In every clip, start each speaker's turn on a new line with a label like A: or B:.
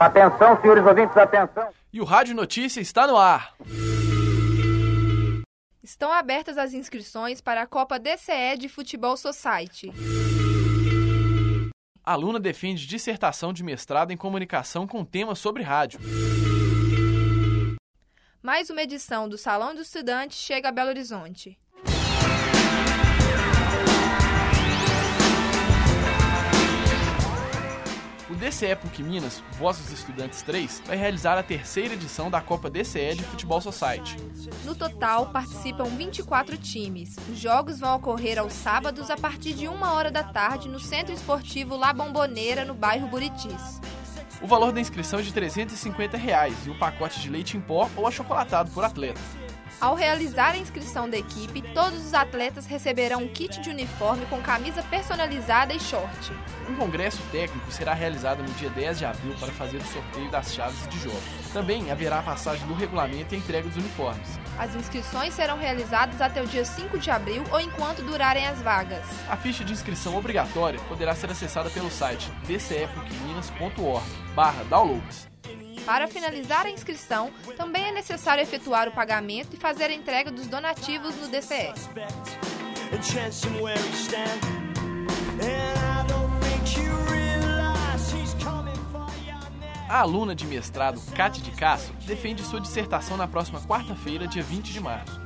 A: Atenção, senhores ouvintes, atenção.
B: E o Rádio Notícia está no ar.
C: Estão abertas as inscrições para a Copa DCE de Futebol Society.
B: A aluna defende dissertação de mestrado em comunicação com tema sobre rádio.
C: Mais uma edição do Salão do Estudante chega a Belo Horizonte.
B: O DCE PUC Minas, Voz dos Estudantes 3, vai realizar a terceira edição da Copa DCE de Futebol Society.
C: No total, participam 24 times. Os jogos vão ocorrer aos sábados a partir de uma hora da tarde no Centro Esportivo La Bomboneira, no bairro Buritis.
B: O valor da inscrição é de 350 reais, e o pacote de leite em pó ou achocolatado por atleta.
C: Ao realizar a inscrição da equipe, todos os atletas receberão um kit de uniforme com camisa personalizada e short.
B: Um congresso técnico será realizado no dia 10 de abril para fazer o sorteio das chaves de jogos. Também haverá a passagem do regulamento e a entrega dos uniformes.
C: As inscrições serão realizadas até o dia 5 de abril ou enquanto durarem as vagas.
B: A ficha de inscrição obrigatória poderá ser acessada pelo site dcepucminas.org/downloads.
C: Para finalizar a inscrição, também é necessário efetuar o pagamento e fazer a entrega dos donativos no DCE.
B: A aluna de mestrado, Cátia de Castro, defende sua dissertação na próxima quarta-feira, dia 20 de março.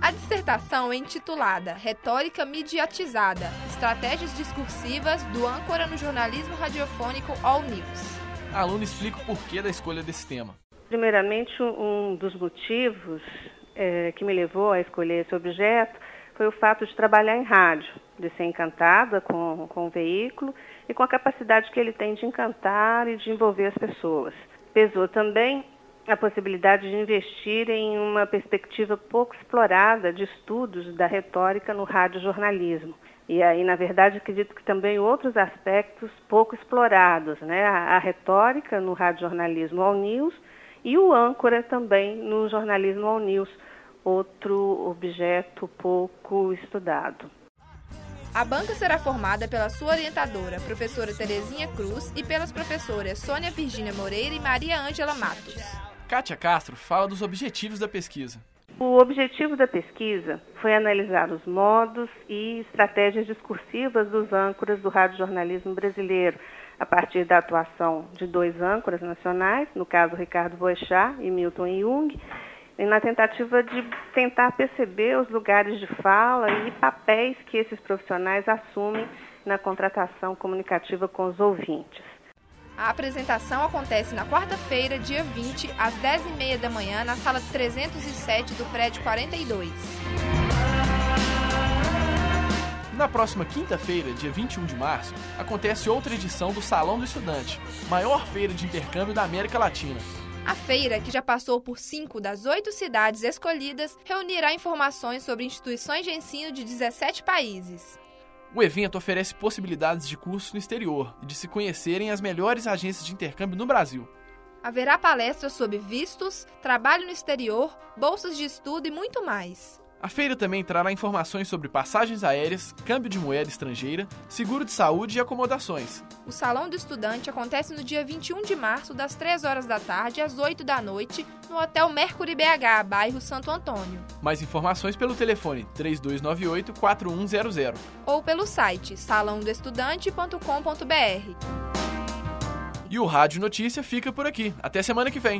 C: A dissertação é intitulada Retórica Mediatizada Estratégias Discursivas do âncora no jornalismo radiofônico All News.
B: A aluna explica o porquê da escolha desse tema.
D: Primeiramente, um dos motivos é, que me levou a escolher esse objeto foi o fato de trabalhar em rádio, de ser encantada com, com o veículo e com a capacidade que ele tem de encantar e de envolver as pessoas. Pesou também a possibilidade de investir em uma perspectiva pouco explorada de estudos da retórica no radiojornalismo. E aí, na verdade, acredito que também outros aspectos pouco explorados, né? A, a retórica no radiojornalismo ao news e o âncora também no jornalismo ao news, outro objeto pouco estudado.
C: A banca será formada pela sua orientadora, professora Terezinha Cruz, e pelas professoras Sônia Virgínia Moreira e Maria Ângela Matos.
B: Kátia Castro fala dos objetivos da pesquisa.
D: O objetivo da pesquisa foi analisar os modos e estratégias discursivas dos âncoras do radiojornalismo brasileiro, a partir da atuação de dois âncoras nacionais, no caso Ricardo Boechat e Milton Jung, e na tentativa de tentar perceber os lugares de fala e papéis que esses profissionais assumem na contratação comunicativa com os ouvintes.
C: A apresentação acontece na quarta-feira, dia 20, às 10h30 da manhã, na sala 307 do prédio 42.
B: Na próxima quinta-feira, dia 21 de março, acontece outra edição do Salão do Estudante, maior feira de intercâmbio da América Latina.
C: A feira, que já passou por cinco das oito cidades escolhidas, reunirá informações sobre instituições de ensino de 17 países.
B: O evento oferece possibilidades de cursos no exterior e de se conhecerem as melhores agências de intercâmbio no Brasil.
C: Haverá palestras sobre vistos, trabalho no exterior, bolsas de estudo e muito mais.
B: A feira também trará informações sobre passagens aéreas, câmbio de moeda estrangeira, seguro de saúde e acomodações.
C: O Salão do Estudante acontece no dia 21 de março, das 3 horas da tarde às 8 da noite, no Hotel Mercury BH, bairro Santo Antônio.
B: Mais informações pelo telefone 3298-4100
C: ou pelo site salãodoestudante.com.br.
B: E o Rádio Notícia fica por aqui. Até semana que vem.